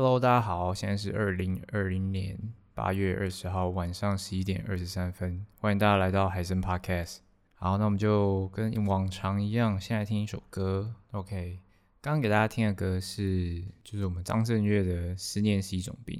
Hello，大家好，现在是二零二零年八月二十号晚上十一点二十三分，欢迎大家来到海森 Podcast。好，那我们就跟往常一样，先来听一首歌。OK，刚刚给大家听的歌是，就是我们张震岳的《思念是一种病》，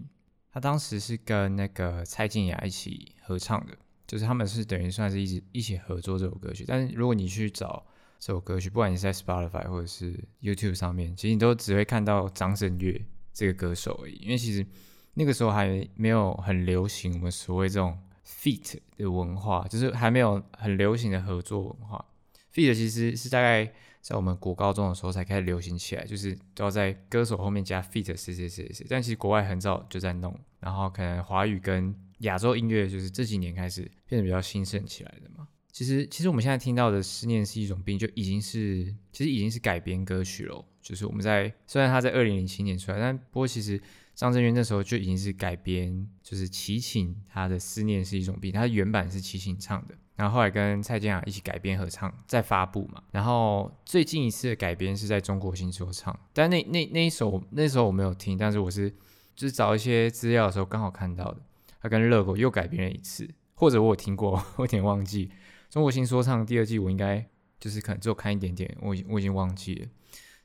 他当时是跟那个蔡健雅一起合唱的，就是他们是等于算是一起一起合作这首歌曲。但是如果你去找这首歌曲，不管你是在 Spotify 或者是 YouTube 上面，其实你都只会看到张震岳。这个歌手而已，因为其实那个时候还没有很流行我们所谓这种 feat 的文化，就是还没有很流行的合作文化。feat 其实是大概在我们国高中的时候才开始流行起来，就是都要在歌手后面加 feat 谁谁谁谁。但其实国外很早就在弄，然后可能华语跟亚洲音乐就是这几年开始变得比较兴盛起来的嘛。其实，其实我们现在听到的《思念是一种病》就已经是，其实已经是改编歌曲了。就是我们在虽然他在二零零七年出来，但不过其实张震岳那时候就已经是改编，就是齐秦他的《思念是一种病》，他原版是齐秦唱的，然后后来跟蔡健雅一起改编合唱再发布嘛。然后最近一次的改编是在中国新说唱，但那那那一首那时候我没有听，但是我是就是找一些资料的时候刚好看到的，他跟热狗又改编了一次，或者我有听过，我有点忘记。中国新说唱第二季，我应该就是可能只有看一点点，我已经我已经忘记了，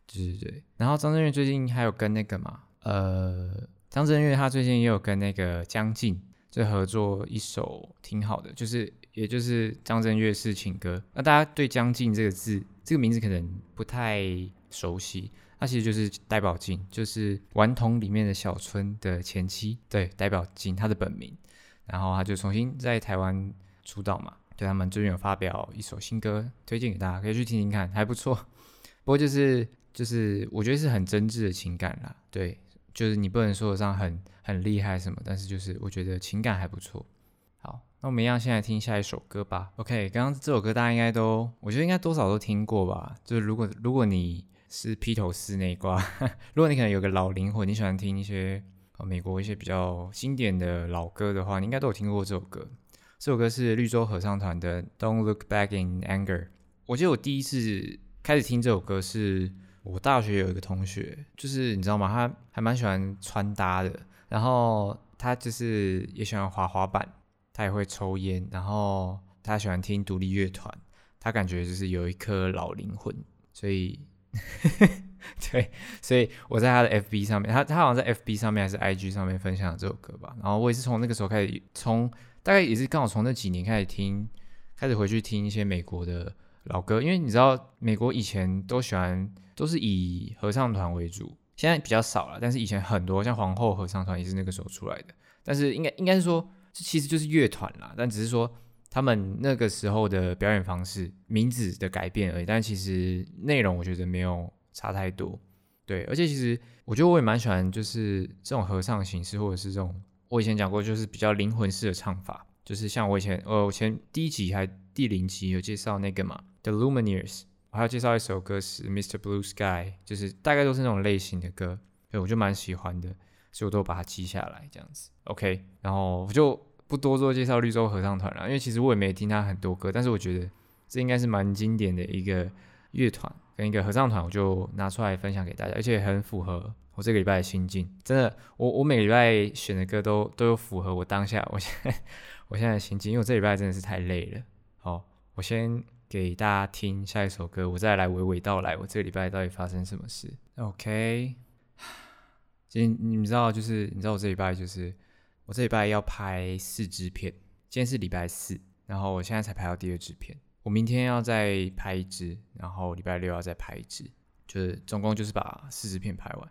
对对对。然后张震岳最近还有跟那个嘛，呃，张震岳他最近也有跟那个江静就合作一首挺好的，就是也就是张震岳是情歌。那大家对江静这个字这个名字可能不太熟悉，他其实就是戴宝静，就是顽童里面的小春的前妻，对，戴宝静他的本名，然后他就重新在台湾出道嘛。对，他们最近有发表一首新歌，推荐给大家，可以去听听看，还不错。不过就是就是，我觉得是很真挚的情感啦。对，就是你不能说得上很很厉害什么，但是就是我觉得情感还不错。好，那我们一样先来听下一首歌吧。OK，刚刚这首歌大家应该都，我觉得应该多少都听过吧。就是如果如果你是披头士那一挂，如果你可能有个老灵魂，你喜欢听一些美国一些比较经典的老歌的话，你应该都有听过这首歌。这首歌是绿洲合唱团的《Don't Look Back in Anger》。我记得我第一次开始听这首歌是我大学有一个同学，就是你知道吗？他还蛮喜欢穿搭的，然后他就是也喜欢滑滑板，他也会抽烟，然后他喜欢听独立乐团，他感觉就是有一颗老灵魂，所以 对，所以我在他的 FB 上面，他他好像在 FB 上面还是 IG 上面分享了这首歌吧，然后我也是从那个时候开始从。大概也是刚好从那几年开始听，开始回去听一些美国的老歌，因为你知道美国以前都喜欢都是以合唱团为主，现在比较少了，但是以前很多像皇后合唱团也是那个时候出来的，但是应该应该是说这其实就是乐团啦，但只是说他们那个时候的表演方式名字的改变而已，但其实内容我觉得没有差太多，对，而且其实我觉得我也蛮喜欢就是这种合唱形式或者是这种。我以前讲过，就是比较灵魂式的唱法，就是像我以前，呃，我前第一集还第零集有介绍那个嘛，The Lumineers，我还要介绍一首歌是 Mr. Blue Sky，就是大概都是那种类型的歌，对，我就蛮喜欢的，所以我都把它记下来这样子。OK，然后我就不多做介绍绿洲合唱团了，因为其实我也没听他很多歌，但是我觉得这应该是蛮经典的一个乐团跟一个合唱团，我就拿出来分享给大家，而且很符合。我这个礼拜的心境，真的，我我每个礼拜选的歌都都有符合我当下，我现在 我现在的心境，因为我这礼拜真的是太累了。好，我先给大家听下一首歌，我再来娓娓道来我这个礼拜到底发生什么事。OK，今你们知道，就是你知道我这礼拜就是我这礼拜要拍四支片，今天是礼拜四，然后我现在才拍到第二支片，我明天要再拍一支，然后礼拜六要再拍一支，就是总共就是把四支片拍完。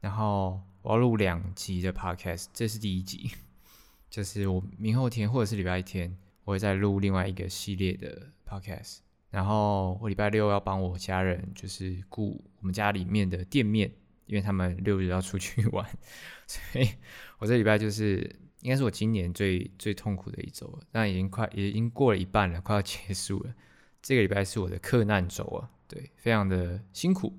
然后我要录两集的 podcast，这是第一集，就是我明后天或者是礼拜天，我会再录另外一个系列的 podcast。然后我礼拜六要帮我家人，就是顾我们家里面的店面，因为他们六日要出去玩，所以我这礼拜就是应该是我今年最最痛苦的一周了，但已经快已经过了一半了，快要结束了。这个礼拜是我的克难周啊，对，非常的辛苦。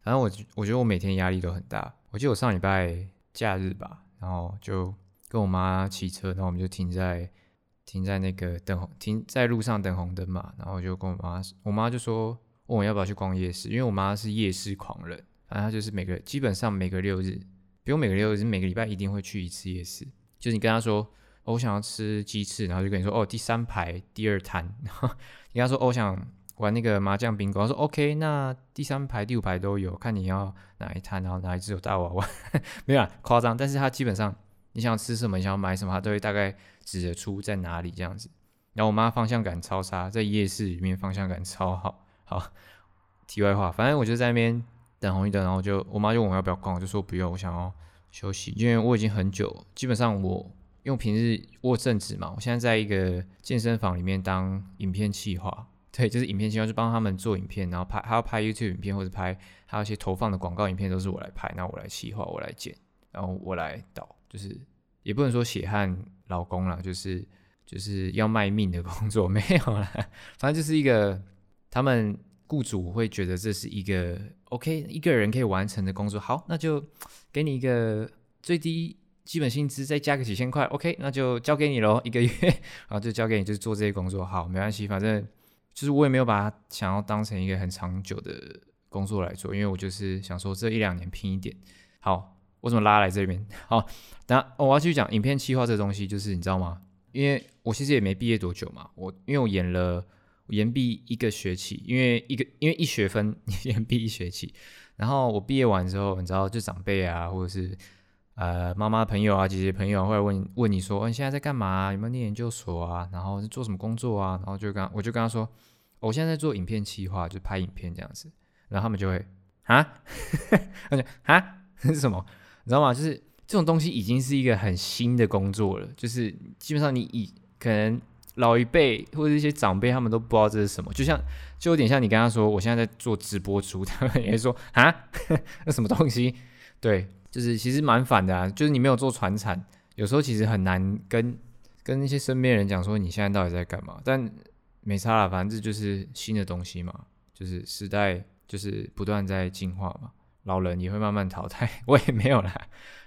反正我我觉得我每天压力都很大。我记得我上礼拜假日吧，然后就跟我妈骑车，然后我们就停在停在那个等红停在路上等红灯嘛，然后就跟我妈，我妈就说问我要不要去逛夜市，因为我妈是夜市狂人，反正她就是每个基本上每个六日不用每个六日，每个礼拜一定会去一次夜市。就是你跟他说，我想要吃鸡翅，然后就跟你说，哦，第三排第二摊。然 后你跟他说，哦，我想玩那个麻将宾果，她说 OK，那第三排第五排都有，看你要哪一摊，然后哪一只有大娃娃，没有，夸张。但是他基本上你想吃什么，你想要买什么，他都会大概指得出在哪里这样子。然后我妈方向感超差，在夜市里面方向感超好。好，题外话，反正我就在那边等红绿灯，然后就我妈就问我要不要逛，我就说不用，我想要休息，因为我已经很久，基本上我用平日握正职嘛，我现在在一个健身房里面当影片企划，对，就是影片企划，就帮他们做影片，然后拍还要拍 YouTube 影片或者拍还有一些投放的广告影片都是我来拍，然后我来企划，我来剪，然后我来导，就是也不能说血汗劳工啦，就是。就是要卖命的工作 没有啦，反正就是一个他们雇主会觉得这是一个 OK 一个人可以完成的工作，好，那就给你一个最低基本薪资，再加个几千块，OK，那就交给你喽，一个月，然后就交给你，就是做这些工作，好，没关系，反正就是我也没有把它想要当成一个很长久的工作来做，因为我就是想说这一两年拼一点，好，我怎么拉来这边？好，那，我要继续讲影片企划这东西，就是你知道吗？因为我其实也没毕业多久嘛，我因为我演了我研毕一个学期，因为一个因为一学分 研毕一学期，然后我毕业完之后，你知道就长辈啊，或者是呃妈妈朋友啊、姐姐朋友啊会问问你说，你现在在干嘛？有没有念研究所啊？然后是做什么工作啊？然后就跟我就跟他说，我现在在做影片企划，就拍影片这样子，然后他们就会啊，他就啊这是什么？你知道吗？就是。这种东西已经是一个很新的工作了，就是基本上你以可能老一辈或者一些长辈他们都不知道这是什么，就像就有点像你跟他说我现在在做直播主，他们也会说啊，那什么东西？对，就是其实蛮反的啊，就是你没有做传产，有时候其实很难跟跟那些身边人讲说你现在到底在干嘛，但没差啦，反正这就是新的东西嘛，就是时代就是不断在进化嘛。老人也会慢慢淘汰，我也没有啦。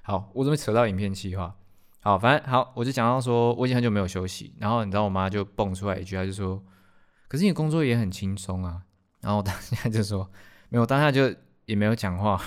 好，我怎么扯到影片企划？好，反正好，我就讲到说，我已经很久没有休息。然后你知道，我妈就蹦出来一句，她就说：“可是你工作也很轻松啊。”然后我当下就说：“没有，当下就也没有讲话。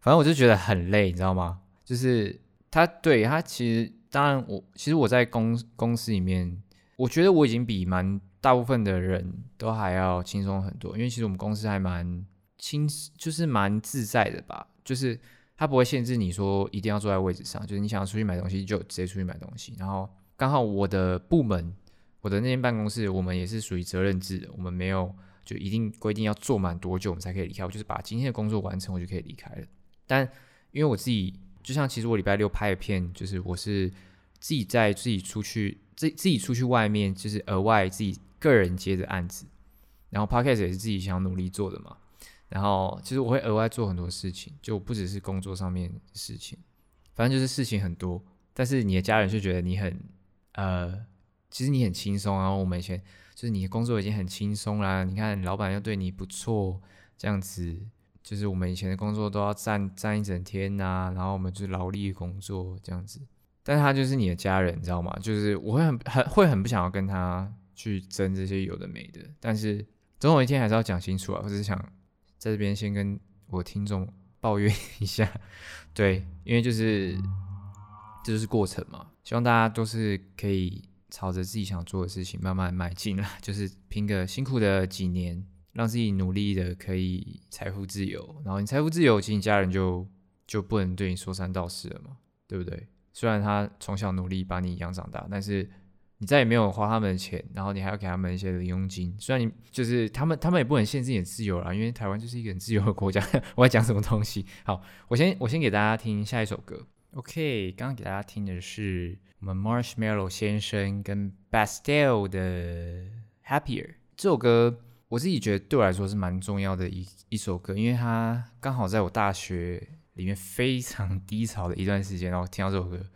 反正我就觉得很累，你知道吗？就是他对他其实，当然我其实我在公公司里面，我觉得我已经比蛮大部分的人都还要轻松很多，因为其实我们公司还蛮。轻就是蛮自在的吧，就是他不会限制你说一定要坐在位置上，就是你想要出去买东西就直接出去买东西。然后刚好我的部门，我的那间办公室，我们也是属于责任制的，我们没有就一定规定要坐满多久我们才可以离开，我就是把今天的工作完成我就可以离开了。但因为我自己，就像其实我礼拜六拍的片，就是我是自己在自己出去自自己出去外面，就是额外自己个人接的案子，然后 Podcast 也是自己想努力做的嘛。然后其实我会额外做很多事情，就不只是工作上面的事情，反正就是事情很多。但是你的家人就觉得你很呃，其实你很轻松。然后我们以前就是你的工作已经很轻松啦，你看老板又对你不错，这样子就是我们以前的工作都要站站一整天呐、然后我们就是劳力工作这样子。但是他就是你的家人，你知道吗？就是我会很很会很不想要跟他去争这些有的没的，但是总有一天还是要讲清楚啊，或者是想。在这边先跟我听众抱怨一下，对，因为就是这就是过程嘛，希望大家都是可以朝着自己想做的事情慢慢迈进啦，就是拼个辛苦的几年，让自己努力的可以财富自由，然后你财富自由，其实你家人就就不能对你说三道四了嘛，对不对？虽然他从小努力把你养长大，但是。你再也没有花他们的钱，然后你还要给他们一些零佣金。虽然你就是他们，他们也不能限制你的自由啦，因为台湾就是一个很自由的国家。我在讲什么东西？好，我先我先给大家听下一首歌。OK，刚刚给大家听的是我们 Marshmallow 先生跟 Bastille 的 Happier 这首歌，我自己觉得对我来说是蛮重要的一一首歌，因为它刚好在我大学里面非常低潮的一段时间，然后听到这首歌，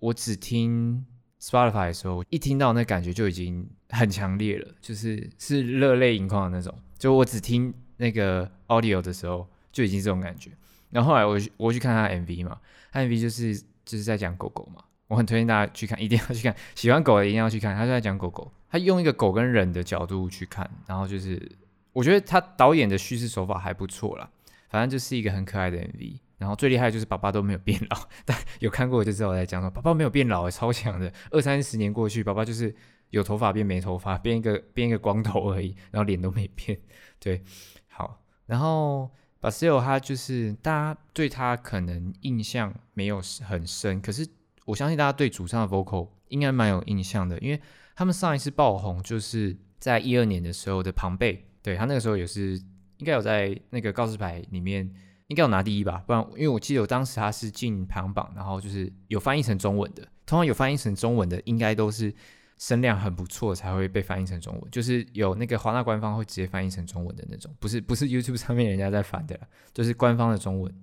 我只听。Spotify 的时候，一听到那感觉就已经很强烈了，就是是热泪盈眶的那种。就我只听那个 audio 的时候，就已经这种感觉。然后后来我我去看他 MV 嘛，他 MV 就是就是在讲狗狗嘛。我很推荐大家去看，一定要去看。喜欢狗的一定要去看。他就在讲狗狗，他用一个狗跟人的角度去看，然后就是我觉得他导演的叙事手法还不错啦。反正就是一个很可爱的 MV。然后最厉害的就是爸爸都没有变老，但有看过我就知道我在讲说，爸爸没有变老，超强的。二三十年过去，爸爸就是有头发变没头发，变一个变一个光头而已，然后脸都没变。对，好，然后 Basil 他就是大家对他可能印象没有很深，可是我相信大家对主唱的 vocal 应该蛮有印象的，因为他们上一次爆红就是在一二年的时候的庞贝，对，他那个时候也是应该有在那个告示牌里面。应该有拿第一吧，不然因为我记得我当时他是进排行榜，然后就是有翻译成中文的，通常有翻译成中文的应该都是声量很不错才会被翻译成中文，就是有那个华纳官方会直接翻译成中文的那种，不是不是 YouTube 上面人家在翻的，就是官方的中文。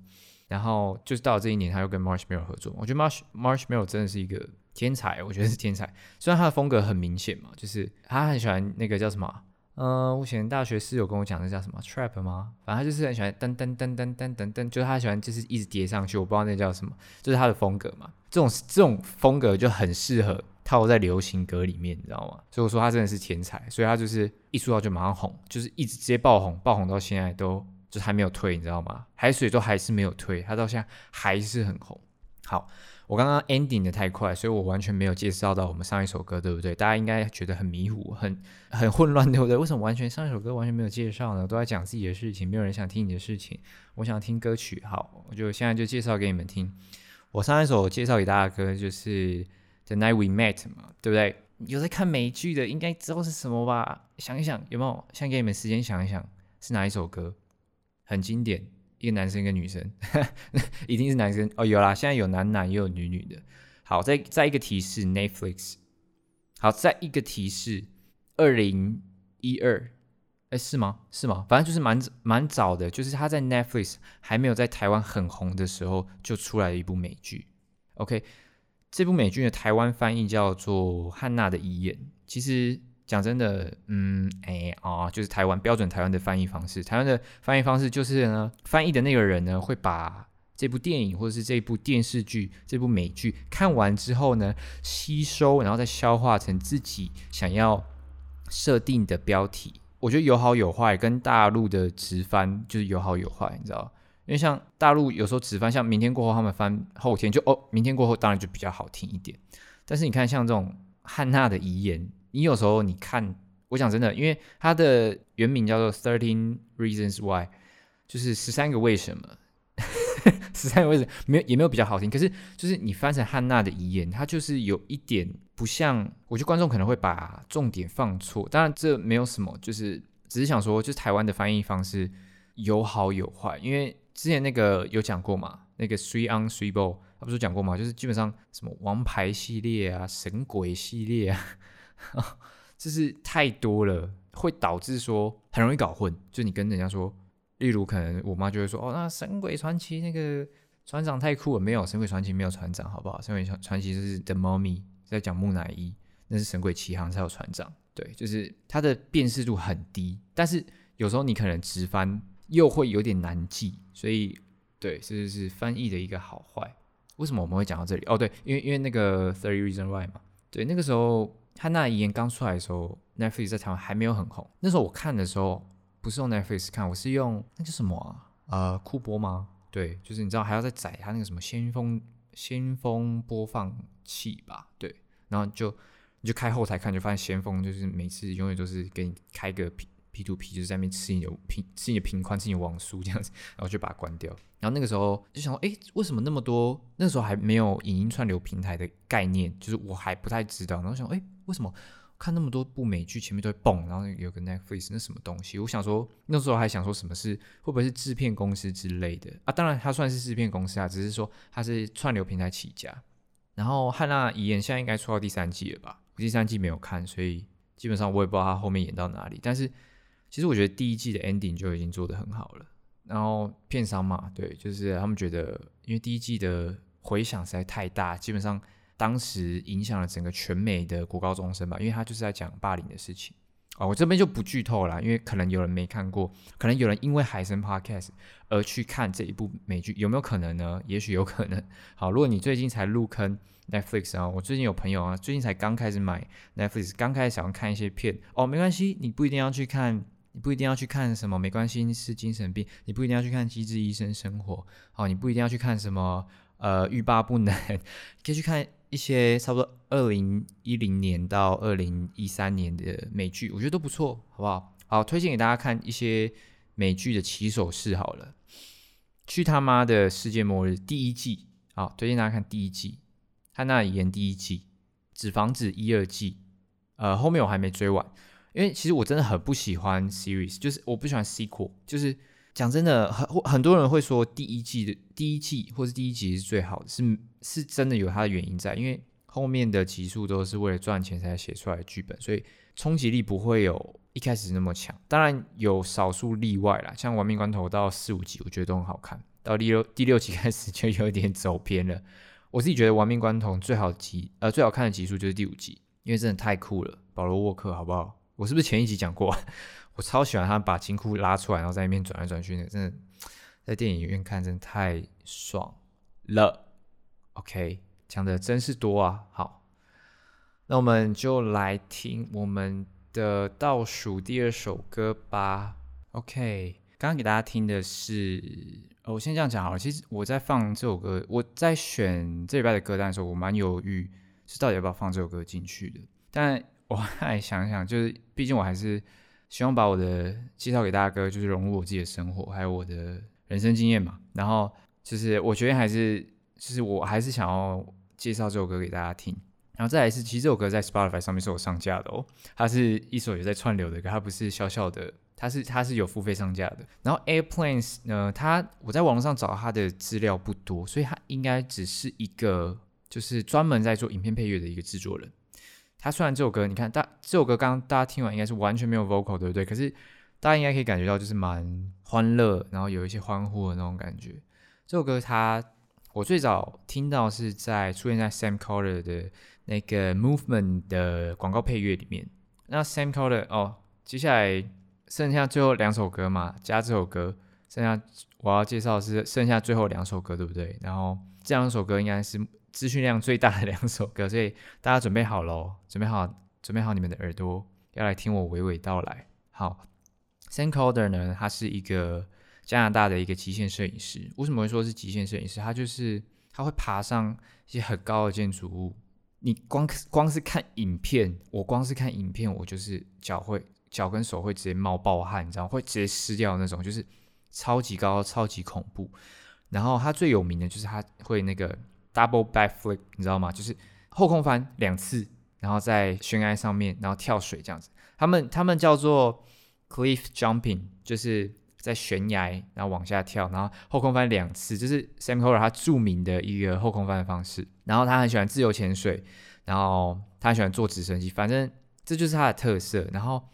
然后就是到了这一年，他又跟 Marshmallow 合作，我觉得 Marsh Marshmallow 真的是一个天才，我觉得是天才。虽然他的风格很明显嘛，就是他很喜欢那个叫什么。呃，我以前大学室友跟我讲那叫什么 trap 吗？反正他就是很喜欢噔噔噔噔噔噔噔，就是他喜欢就是一直叠上去，我不知道那叫什么，就是他的风格嘛。这种这种风格就很适合套在流行歌里面，你知道吗？所以我说他真的是天才，所以他就是一出道就马上红，就是一直直接爆红，爆红到现在都就是还没有退，你知道吗？海水都还是没有退，他到现在还是很红。好。我刚刚 ending 的太快，所以我完全没有介绍到我们上一首歌，对不对？大家应该觉得很迷糊、很很混乱，对不对？为什么完全上一首歌完全没有介绍呢？都在讲自己的事情，没有人想听你的事情。我想听歌曲，好，我就现在就介绍给你们听。我上一首介绍给大家的歌就是《The Night We Met》嘛，对不对？有在看美剧的应该知道是什么吧？想一想有没有？先给你们时间想一想，是哪一首歌？很经典。一个男生，一个女生，一定是男生哦。有啦，现在有男男也有女女的。好，再再一个提示，Netflix。好，再一个提示，二零一二，哎，是吗？是吗？反正就是蛮蛮早的，就是他在 Netflix 还没有在台湾很红的时候就出来了一部美剧。OK，这部美剧的台湾翻译叫做《汉娜的遗言》，其实。讲真的，嗯，哎啊，就是台湾标准台湾的翻译方式。台湾的翻译方式就是呢，翻译的那个人呢，会把这部电影或者是这部电视剧、这部美剧看完之后呢，吸收，然后再消化成自己想要设定的标题。我觉得有好有坏，跟大陆的直翻就是有好有坏，你知道？因为像大陆有时候直翻，像明天过后他们翻后天就哦，明天过后当然就比较好听一点。但是你看像这种汉娜的遗言。你有时候你看，我讲真的，因为它的原名叫做《Thirteen Reasons Why》，就是十三个为什么，十三个为什么没有也没有比较好听。可是就是你翻成汉娜的遗言，它就是有一点不像，我觉得观众可能会把重点放错。当然这没有什么，就是只是想说，就是台湾的翻译方式有好有坏。因为之前那个有讲过嘛，那个 Three on Three Ball，他不是讲过嘛，就是基本上什么王牌系列啊、神鬼系列啊。就是太多了，会导致说很容易搞混。就你跟人家说，例如可能我妈就会说：“哦，那《神鬼传奇》那个船长太酷了。”没有，《神鬼传奇》没有船长，好不好？《神鬼传传奇》就是 The Mummy 在讲木乃伊，那是《神鬼奇航》才有船长。对，就是它的辨识度很低，但是有时候你可能直翻又会有点难记，所以对，这就是翻译的一个好坏。为什么我们会讲到这里？哦，对，因为因为那个 Thirty Reason Why 嘛，对，那个时候。他那遗言刚出来的时候，Netflix 在台湾还没有很红。那时候我看的时候，不是用 Netflix 看，我是用那叫什么啊？呃，酷播吗？对，就是你知道还要再载他那个什么先锋先锋播放器吧？对，然后就你就开后台看，就发现先锋就是每次永远都是给你开个屏 P to P，就是在那边吃你的频吃你的频宽，吃你的网速这样子，然后就把它关掉。然后那个时候就想说，哎，为什么那么多？那时候还没有影音串流平台的概念，就是我还不太知道。然后想，哎。为什么看那么多部美剧前面都会蹦，然后有个 Netflix 那什么东西？我想说那时候还想说什么是会不会是制片公司之类的啊？当然它算是制片公司啊，只是说它是串流平台起家。然后汉娜遗言现在应该出到第三季了吧？第三季没有看，所以基本上我也不知道它后面演到哪里。但是其实我觉得第一季的 ending 就已经做得很好了。然后片商嘛，对，就是他们觉得因为第一季的回响实在太大，基本上。当时影响了整个全美的国高中生吧，因为他就是在讲霸凌的事情哦。我这边就不剧透了，因为可能有人没看过，可能有人因为海声 Podcast 而去看这一部美剧，有没有可能呢？也许有可能。好，如果你最近才入坑 Netflix 啊，我最近有朋友啊，最近才刚开始买 Netflix，刚开始想要看一些片哦，没关系，你不一定要去看你不一定要去看什么，没关系是精神病，你不一定要去看机智医生生活，好，你不一定要去看什么呃欲罢不能，可以去看一些差不多二零一零年到二零一三年的美剧，我觉得都不错，好不好？好，推荐给大家看一些美剧的起手式好了。去他妈的世界末日第一季，好，推荐大家看第一季，他那里演第一季，纸房子一二季，呃，后面我还没追完。因为其实我真的很不喜欢 series，就是我不喜欢 sequel，就是讲真的，很很多人会说第一季的第一季或是第一集是最好的，是是真的有它的原因在，因为后面的集数都是为了赚钱才写出来的剧本，所以冲击力不会有一开始那么强。当然有少数例外啦，像《亡命关头》到四五集我觉得都很好看，到第六第六集 开始就有一点走偏了。我自己觉得《亡命关头》最好集呃最好看的集数就是第五集，因为真的太酷了，保罗沃克好不好？我是不是前一集讲过？我超喜欢他把金库拉出来，然后在那边转来转去的，真的在电影院看真的太爽了。OK，讲的真是多啊。好，那我们就来听我们的倒数第二首歌吧。OK，刚刚给大家听的是，哦，我先这样讲好了。其实我在放这首歌，我在选这礼拜的歌单的时候，我蛮犹豫是到底要不要放这首歌进去的，但。我还想想，就是毕竟我还是希望把我的介绍给大家歌，就是融入我自己的生活，还有我的人生经验嘛。然后就是我觉得还是，就是我还是想要介绍这首歌给大家听。然后再来是，其实这首歌在 Spotify 上面是有上架的哦，它是一首有在串流的歌，它不是小小的，它是它是有付费上架的。然后 Airplanes 呢，它我在网络上找它的资料不多，所以它应该只是一个就是专门在做影片配乐的一个制作人。他虽然这首歌，你看大这首歌刚刚大家听完应该是完全没有 vocal，对不对？可是大家应该可以感觉到就是蛮欢乐，然后有一些欢呼的那种感觉。这首歌它我最早听到是在出现在 Sam Carter 的那个 Movement 的广告配乐里面。那 Sam Carter 哦，接下来剩下最后两首歌嘛，加这首歌，剩下我要介绍是剩下最后两首歌，对不对？然后这两首歌应该是。资讯量最大的两首歌，所以大家准备好喽，准备好，准备好你们的耳朵，要来听我娓娓道来。好，Sam Calder 呢，他是一个加拿大的一个极限摄影师。为什么会说是极限摄影师？他就是他会爬上一些很高的建筑物，你光光是看影片，我光是看影片，我就是脚会脚跟手会直接冒爆汗，你知道，会直接湿掉那种，就是超级高、超级恐怖。然后他最有名的就是他会那个。Double backflip，你知道吗？就是后空翻两次，然后在悬崖上面，然后跳水这样子。他们他们叫做 cliff jumping，就是在悬崖然后往下跳，然后后空翻两次，就是 Sam Carter 他著名的一个后空翻的方式。然后他很喜欢自由潜水，然后他很喜欢坐直升机，反正这就是他的特色。然后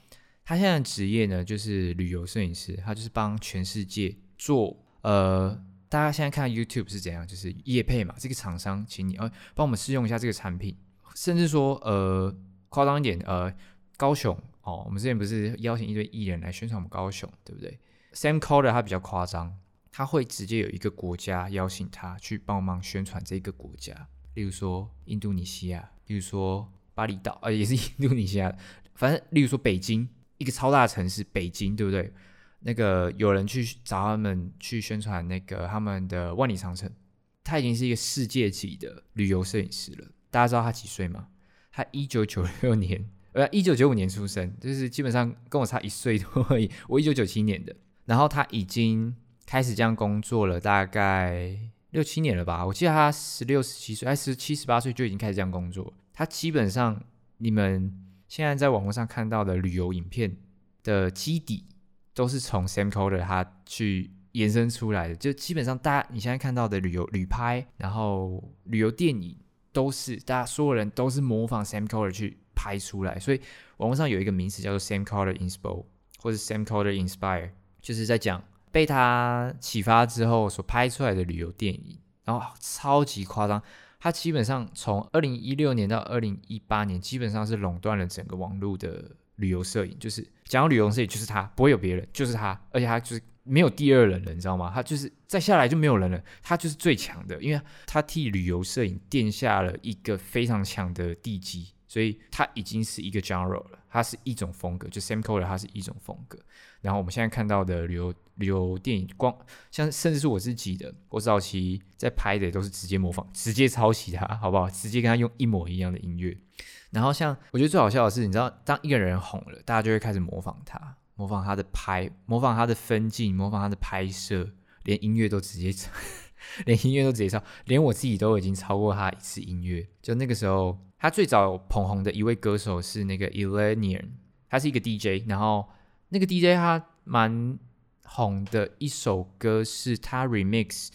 他现在的职业呢，就是旅游摄影师，他就是帮全世界做呃。大家现在看 YouTube 是怎样？就是业配嘛，这个厂商请你呃帮我们试用一下这个产品，甚至说呃夸张一点呃高雄哦，我们之前不是邀请一堆艺人来宣传我们高雄，对不对？Sam Calder 他比较夸张，他会直接有一个国家邀请他去帮忙宣传这个国家，例如说印度尼西亚，例如说巴厘岛，呃也是印度尼西亚，反正例如说北京，一个超大的城市北京，对不对？那个有人去找他们去宣传那个他们的万里长城，他已经是一个世界级的旅游摄影师了。大家知道他几岁吗？他一九九六年，呃，一九九五年出生，就是基本上跟我差一岁多而已。我一九九七年的，然后他已经开始这样工作了，大概六七年了吧。我记得他十六、十七岁，还十七、十八岁就已经开始这样工作。他基本上你们现在在网络上看到的旅游影片的基底。都是从 Sam Calder 他去延伸出来的，就基本上大家你现在看到的旅游旅拍，然后旅游电影都是大家所有人都是模仿 Sam Calder 去拍出来，所以网络上有一个名词叫做 Sam Calder Inspo 或者 Sam Calder Inspire，就是在讲被他启发之后所拍出来的旅游电影，然后超级夸张，他基本上从二零一六年到二零一八年，基本上是垄断了整个网络的。旅游摄影。就是讲到旅游摄影，就是他，不会有别人，就是他，而且他就是没有第二人了，你知道吗？他就是再下来就没有人了，他就是最强的，因为他替旅游摄影垫下了一个非常强的地基，所以他已经是一个 genre 了，它是一种风格，就 Sam Colder 它是一种风格。然后我们现在看到的旅游旅游电影，光像甚至是我自己的，我早期在拍的都是直接模仿、直接抄袭他，好不好？直接跟他用一模一样的音乐。然后像我觉得最好笑的是，你知道，当一个人红了，大家就会开始模仿他，模仿他的拍，模仿他的分镜，模仿他的拍摄，连音乐都直接抄，连音乐都直接抄，连我自己都已经超过他一次音乐。就那个时候，他最早捧红的一位歌手是那个 Illenium，他是一个 DJ，然后那个 DJ 他蛮红的一首歌是他 remix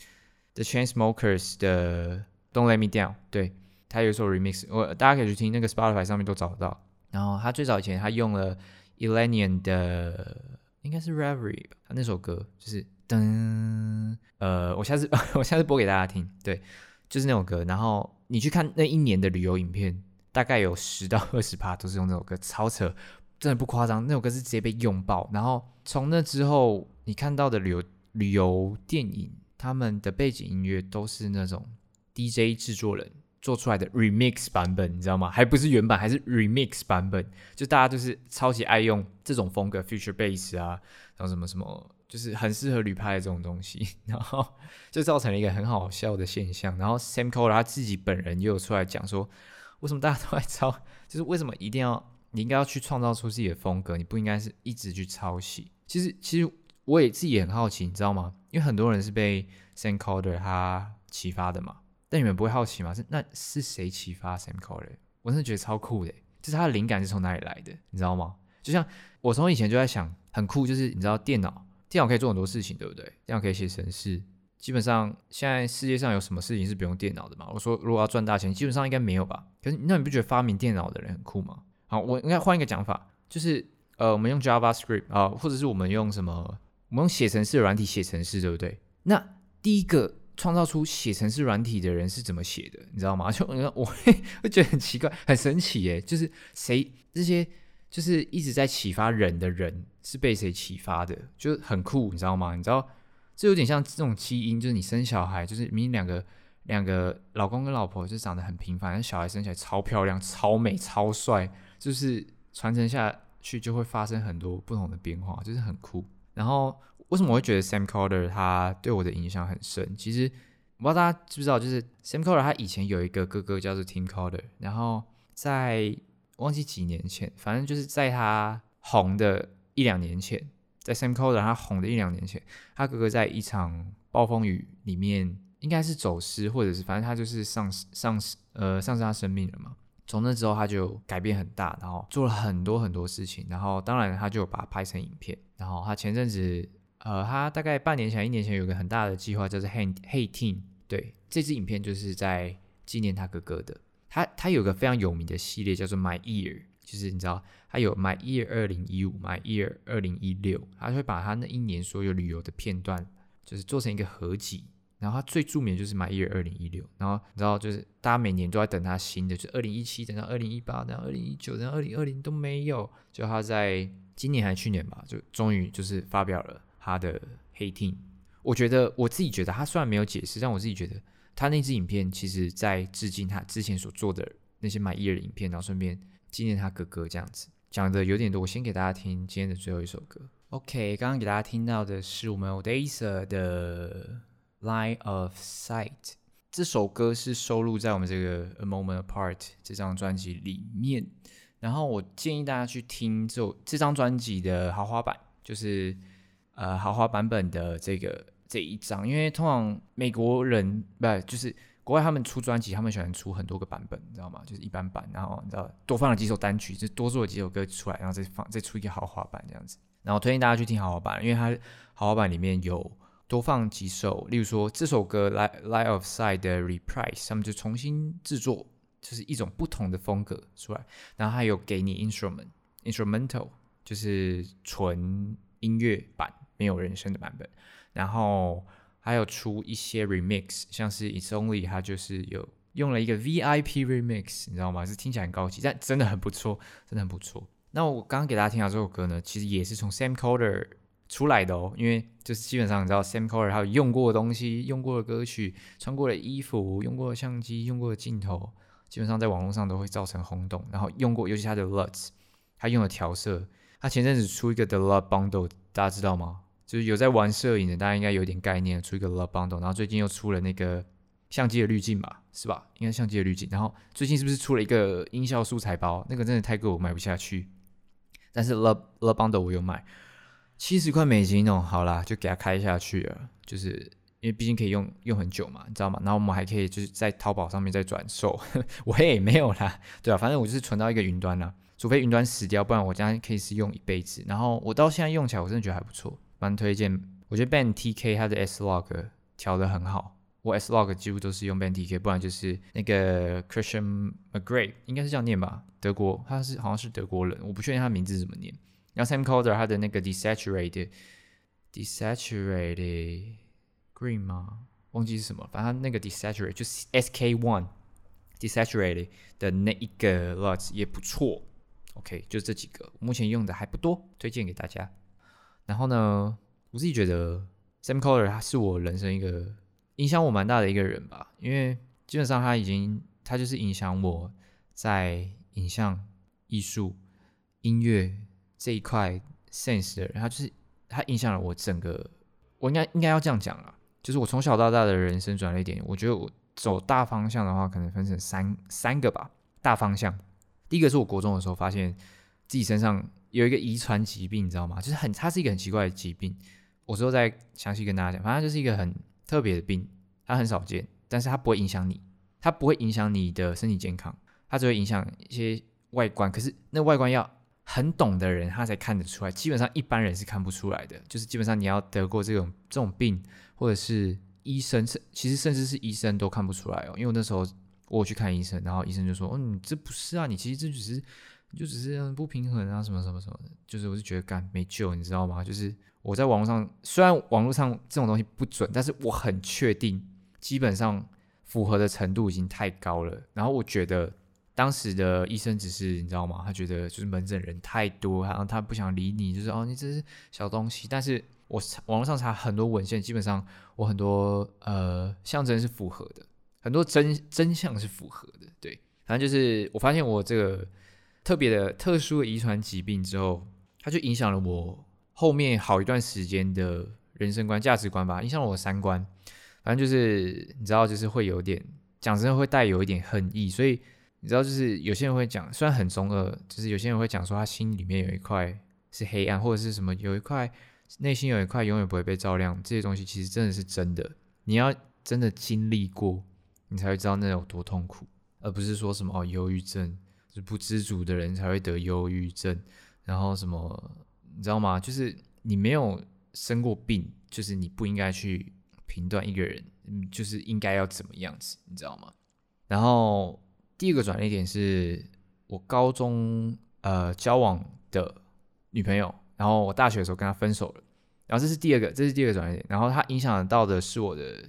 The Chainsmokers 的 Don't Let Me Down，对。他有一首 remix，我大家可以去听，那个 Spotify 上面都找得到。然后他最早以前他用了 Elenium 的，应该是 Reverie 吧，那首歌就是噔，呃，我下次 我下次播给大家听，对，就是那首歌。然后你去看那一年的旅游影片，大概有十到二十趴都是用那首歌，超扯，真的不夸张，那首歌是直接被用爆。然后从那之后，你看到的旅游旅游电影，他们的背景音乐都是那种 DJ 制作人。做出来的 remix 版本，你知道吗？还不是原版，还是 remix 版本。就大家就是超级爱用这种风格，future bass 啊，然后什么什么，就是很适合旅拍的这种东西。然后就造成了一个很好笑的现象。然后 Sam Colder 他自己本人也有出来讲说，为什么大家都在抄？就是为什么一定要你应该要去创造出自己的风格，你不应该是一直去抄袭。其实其实我也自己也很好奇，你知道吗？因为很多人是被 Sam Colder 他启发的嘛。但你们不会好奇吗？是那是谁启发 Sam Colder？我真的觉得超酷的，就是他的灵感是从哪里来的，你知道吗？就像我从以前就在想，很酷，就是你知道电脑，电脑可以做很多事情，对不对？电脑可以写程式，基本上现在世界上有什么事情是不用电脑的吗？我说如果要赚大钱，基本上应该没有吧？可是那你不觉得发明电脑的人很酷吗？好，我应该换一个讲法，就是呃，我们用 JavaScript 啊、呃，或者是我们用什么，我们用写程式的软体写程式，对不对？那第一个。创造出写程式软体的人是怎么写的？你知道吗？就我会会觉得很奇怪，很神奇耶。就是谁这些就是一直在启发人的人是被谁启发的？就很酷，你知道吗？你知道这有点像这种基因，就是你生小孩，就是明明两个两个老公跟老婆就长得很平凡，小孩生起来超漂亮、超美、超帅，就是传承下去就会发生很多不同的变化，就是很酷。然后。为什么我会觉得 Sam Colder 他对我的影响很深？其实我不知道大家知不知道，就是 Sam Colder 他以前有一个哥哥叫做 Tim Colder，然后在忘记几年前，反正就是在他红的一两年前，在 Sam Colder 他红的一两年前，他哥哥在一场暴风雨里面应该是走失，或者是反正他就是丧丧失呃丧失他生命了嘛。从那之后他就改变很大，然后做了很多很多事情，然后当然他就把它拍成影片，然后他前阵子。呃，他大概半年前、一年前有个很大的计划，叫做 Hey Hey Teen。对，这支影片就是在纪念他哥哥的。他他有个非常有名的系列叫做 My Year，就是你知道，他有 My Year 二零一五、My Year 二零一六，他会把他那一年所有旅游的片段，就是做成一个合集。然后他最著名的就是 My Year 二零一六。然后你知道，就是大家每年都在等他新的，就二零一七等到二零一八，等到二零一九，等到二零二零都没有。就他在今年还是去年吧，就终于就是发表了。他的黑 T，我觉得我自己觉得他虽然没有解释，但我自己觉得他那支影片其实在致敬他之前所做的那些 My Year 的影片，然后顺便纪念他哥哥这样子，讲的有点多。我先给大家听今天的最后一首歌。OK，刚刚给大家听到的是我们 Odessa 的 Line of Sight，这首歌是收录在我们这个 A Moment Apart 这张专辑里面。然后我建议大家去听这这张专辑的豪华版，就是。呃，豪华版本的这个这一张，因为通常美国人不就是国外他们出专辑，他们喜欢出很多个版本，你知道吗？就是一般版，然后你知道多放了几首单曲，就多做了几首歌出来，然后再放再出一个豪华版这样子。然后推荐大家去听豪华版，因为它豪华版里面有多放几首，例如说这首歌《Line Line of Side》的 Reprise，他们就重新制作，就是一种不同的风格出来。然后还有给你 Instrument Instrumental，就是纯音乐版。没有人声的版本，然后还有出一些 remix，像是 It's Only，它就是有用了一个 VIP remix，你知道吗？是听起来很高级，但真的很不错，真的很不错。那我刚刚给大家听到这首歌呢，其实也是从 Sam Colder 出来的哦，因为就是基本上你知道 Sam Colder 他有用过的东西、用过的歌曲、穿过的衣服、用过的相机、用过的镜头，基本上在网络上都会造成轰动。然后用过，尤其他的 LUTs，他用的调色，他前阵子出一个 The Love Bundle，大家知道吗？就是有在玩摄影的，大家应该有点概念，出一个 Love Bundle，然后最近又出了那个相机的滤镜吧，是吧？应该相机的滤镜。然后最近是不是出了一个音效素材包？那个真的太贵，我买不下去。但是 Love Love Bundle 我有买，七十块美金哦。好啦，就给他开下去了，就是。因为毕竟可以用用很久嘛，你知道吗？然后我们还可以就是在淘宝上面再转售，我也没有啦，对啊，反正我就是存到一个云端啦，除非云端死掉，不然我将可以是用一辈子。然后我到现在用起来，我真的觉得还不错，蛮推荐。我觉得 Ben TK 它的 S Log 调的很好，我 S Log 几乎都是用 Ben TK，不然就是那个 Christian McGrave 应该是这样念吧，德国，他是好像是德国人，我不确定他名字怎么念。然后 Sam Calder 他的那个 Desaturated Desaturated Green 吗？忘记是什么，反正他那个 desaturated 就是 SK One desaturated 的那一个 lot 也不错。OK，就这几个，目前用的还不多，推荐给大家。然后呢，我自己觉得 Sam Color 他是我人生一个影响我蛮大的一个人吧，因为基本上他已经他就是影响我在影像艺术、音乐这一块 sense 的人，他就是他影响了我整个，我应该应该要这样讲啊。就是我从小到大的人生转了一点，我觉得我走大方向的话，可能分成三三个吧。大方向，第一个是我国中的时候发现自己身上有一个遗传疾病，你知道吗？就是很，它是一个很奇怪的疾病。我之后再详细跟大家讲，反正就是一个很特别的病，它很少见，但是它不会影响你，它不会影响你的身体健康，它只会影响一些外观。可是那外观要很懂的人，他才看得出来。基本上一般人是看不出来的。就是基本上你要得过这种这种病，或者是医生，甚其实甚至是医生都看不出来哦。因为我那时候我去看医生，然后医生就说：“哦，你这不是啊，你其实这只是就只是不平衡啊，什么什么什么的。”就是我就觉得干没救，你知道吗？就是我在网络上，虽然网络上这种东西不准，但是我很确定，基本上符合的程度已经太高了。然后我觉得。当时的医生只是你知道吗？他觉得就是门诊人太多，然后他不想理你，就是哦，你这是小东西。但是我网络上查很多文献，基本上我很多呃象征是符合的，很多真真相是符合的。对，反正就是我发现我这个特别的特殊的遗传疾病之后，它就影响了我后面好一段时间的人生观、价值观吧，影响了我三观。反正就是你知道，就是会有点讲真的会带有一点恨意，所以。你知道，就是有些人会讲，虽然很中二，就是有些人会讲说他心里面有一块是黑暗，或者是什么有一块内心有一块永远不会被照亮，这些东西其实真的是真的。你要真的经历过，你才会知道那有多痛苦，而不是说什么哦，忧郁症不知足的人才会得忧郁症，然后什么你知道吗？就是你没有生过病，就是你不应该去评断一个人，嗯，就是应该要怎么样子，你知道吗？然后。第二个转捩点是我高中呃交往的女朋友，然后我大学的时候跟她分手了，然后这是第二个，这是第二个转捩点，然后它影响到的是我的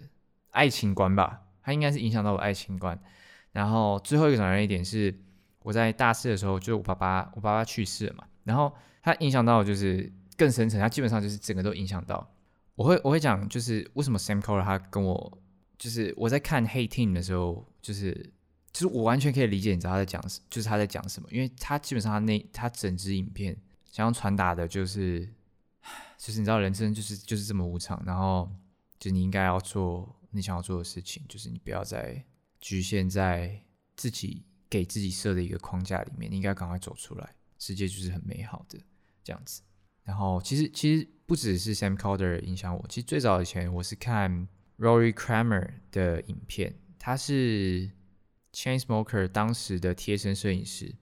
爱情观吧，它应该是影响到我爱情观，然后最后一个转捩点是我在大四的时候，就是我爸爸我爸爸去世了嘛，然后他影响到就是更深层，他基本上就是整个都影响到，我会我会讲就是为什么 Sam Cole 他跟我就是我在看 Hey Team 的时候就是。就是我完全可以理解，你知道他在讲，就是他在讲什么，因为他基本上他那他整支影片想要传达的就是，就是你知道人生就是就是这么无常，然后就你应该要做你想要做的事情，就是你不要再局限在自己给自己设的一个框架里面，你应该赶快走出来，世界就是很美好的这样子。然后其实其实不只是 Sam Calder 影响我，其实最早以前我是看 Rory Kramer 的影片，他是。Chainsmoker 当时的贴身摄影师，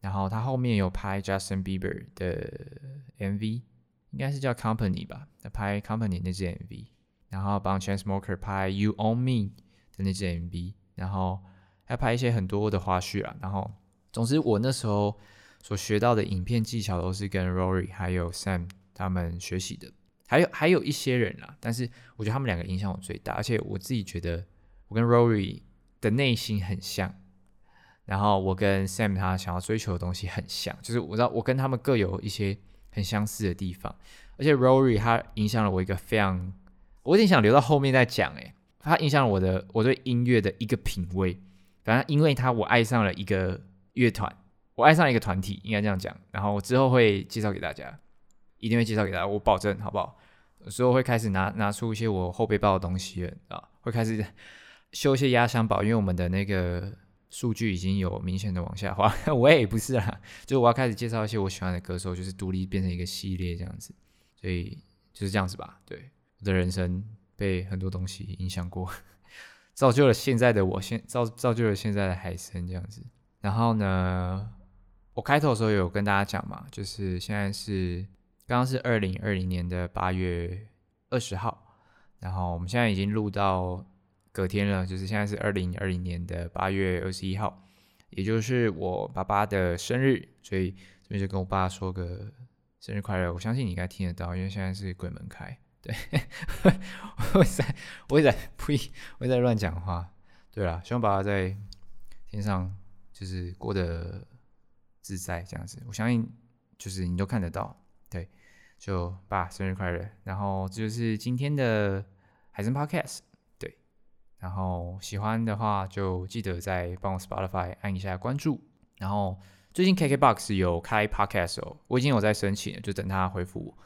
然后他后面有拍 Justin Bieber 的 MV，应该是叫 Company 吧，他拍 Company 那支 MV，然后帮 Chainsmoker 拍 You Own Me 的那支 MV，然后还拍一些很多的花絮啦，然后总之我那时候所学到的影片技巧都是跟 Rory 还有 Sam 他们学习的，还有还有一些人啦，但是我觉得他们两个影响我最大，而且我自己觉得我跟 Rory。的内心很像，然后我跟 Sam 他想要追求的东西很像，就是我知道我跟他们各有一些很相似的地方，而且 Rory 他影响了我一个非常，我有点想留到后面再讲，诶，他影响了我的我对音乐的一个品味，反正因为他我爱上了一个乐团，我爱上一个团体，应该这样讲。然后我之后会介绍给大家，一定会介绍给大家，我保证，好不好？之后会开始拿拿出一些我后背包的东西啊，会开始修一些压箱宝，因为我们的那个数据已经有明显的往下滑。我也不是啦，就是我要开始介绍一些我喜欢的歌手，就是独立变成一个系列这样子，所以就是这样子吧。对，我的人生被很多东西影响过，造就了现在的我，现造造就了现在的海森这样子。然后呢，我开头的时候有跟大家讲嘛，就是现在是。刚刚是二零二零年的八月二十号，然后我们现在已经录到隔天了，就是现在是二零二零年的八月二十一号，也就是我爸爸的生日，所以这边就跟我爸说个生日快乐。我相信你应该听得到，因为现在是鬼门开。对，我在，我在呸，我在乱讲话。对了，希望爸爸在天上就是过得自在这样子。我相信就是你都看得到。对，就爸生日快乐！然后这就是今天的海森 Podcast。对，然后喜欢的话就记得再帮我 Spotify 按一下关注。然后最近 KKBOX 有开 Podcast 哦，我已经有在申请了，就等他回复我。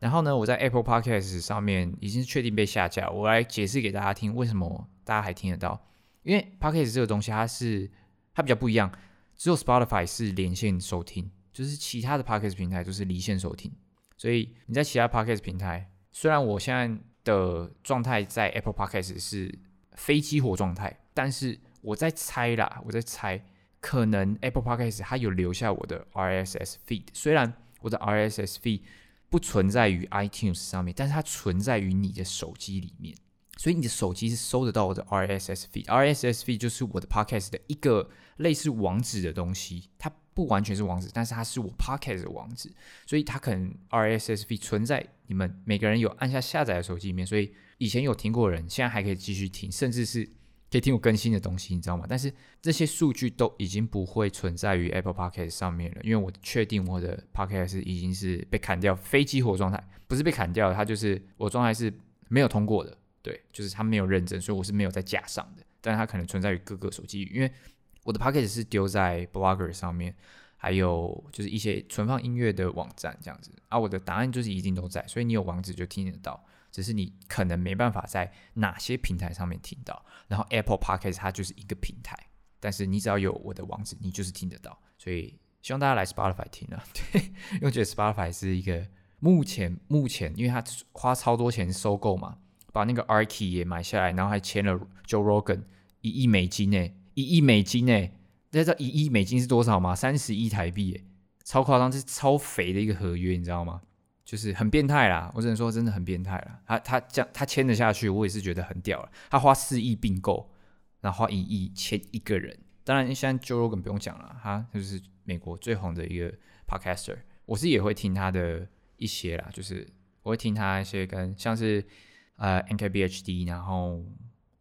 然后呢，我在 Apple Podcast 上面已经确定被下架。我来解释给大家听，为什么大家还听得到？因为 Podcast 这个东西它是它比较不一样，只有 Spotify 是连线收听。就是其他的 Podcast 平台都是离线收听，所以你在其他 Podcast 平台，虽然我现在的状态在 Apple Podcast 是非激活状态，但是我在猜啦，我在猜，可能 Apple Podcast 它有留下我的 RSS feed，虽然我的 RSS feed 不存在于 iTunes 上面，但是它存在于你的手机里面，所以你的手机是收得到我的 RSS feed，RSS feed 就是我的 Podcast 的一个类似网址的东西，它。不完全是网址，但是它是我 Podcast 的网址，所以它可能 RSS feed 存在你们每个人有按下下载的手机里面，所以以前有听过的人，现在还可以继续听，甚至是可以听我更新的东西，你知道吗？但是这些数据都已经不会存在于 Apple Podcast 上面了，因为我确定我的 Podcast 已经是被砍掉非激活状态，不是被砍掉，它就是我状态是没有通过的，对，就是它没有认证，所以我是没有在架上的，但是它可能存在于各个手机，因为。我的 Podcast 是丢在 Blogger 上面，还有就是一些存放音乐的网站这样子啊。我的档案就是一定都在，所以你有网址就听得到，只是你可能没办法在哪些平台上面听到。然后 Apple Podcast 它就是一个平台，但是你只要有我的网址，你就是听得到。所以希望大家来 Spotify 听了，对，因为觉得 Spotify 是一个目前目前，因为它花超多钱收购嘛，把那个 Arky 也买下来，然后还签了 Joe Rogan 一亿美金诶。一亿美金诶，大家知道一亿美金是多少吗？三十亿台币诶，超夸张，这是超肥的一个合约，你知道吗？就是很变态啦，我只能说真的很变态啦。他他这样他签得下去，我也是觉得很屌了。他花四亿并购，然后花一亿签一个人。当然，现在 Joe Rogan 不用讲了，他就是美国最红的一个 Podcaster。我是也会听他的一些啦，就是我会听他一些跟像是呃 NKBHD，然后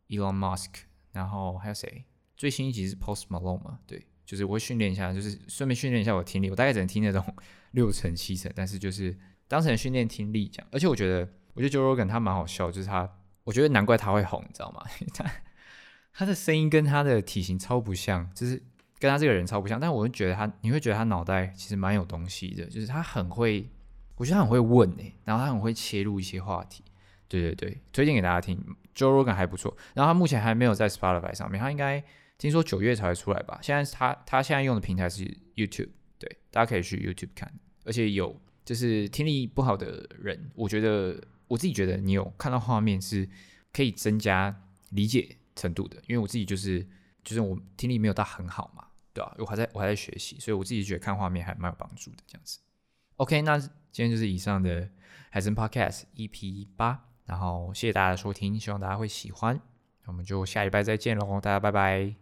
Elon Musk，然后还有谁？最新一集是 Post Malone 嘛？对，就是我会训练一下，就是顺便训练一下我听力。我大概只能听得懂 六成七成，但是就是当成训练听力讲。而且我觉得，我觉得 Joe Rogan 他蛮好笑，就是他，我觉得难怪他会红，你知道吗？他 他的声音跟他的体型超不像，就是跟他这个人超不像。但我会觉得他，你会觉得他脑袋其实蛮有东西的，就是他很会，我觉得他很会问诶、然后他很会切入一些话题。对对对，推荐给大家听，Joe Rogan 还不错。然后他目前还没有在 Spotify 上面，他应该。听说九月才会出来吧？现在他他现在用的平台是 YouTube，对，大家可以去 YouTube 看。而且有就是听力不好的人，我觉得我自己觉得你有看到画面是可以增加理解程度的。因为我自己就是就是我听力没有到很好嘛，对吧？我还在我还在学习，所以我自己觉得看画面还蛮有帮助的这样子。OK，那今天就是以上的海森 Podcast EP 八，然后谢谢大家的收听，希望大家会喜欢。我们就下礼拜再见喽，大家拜拜。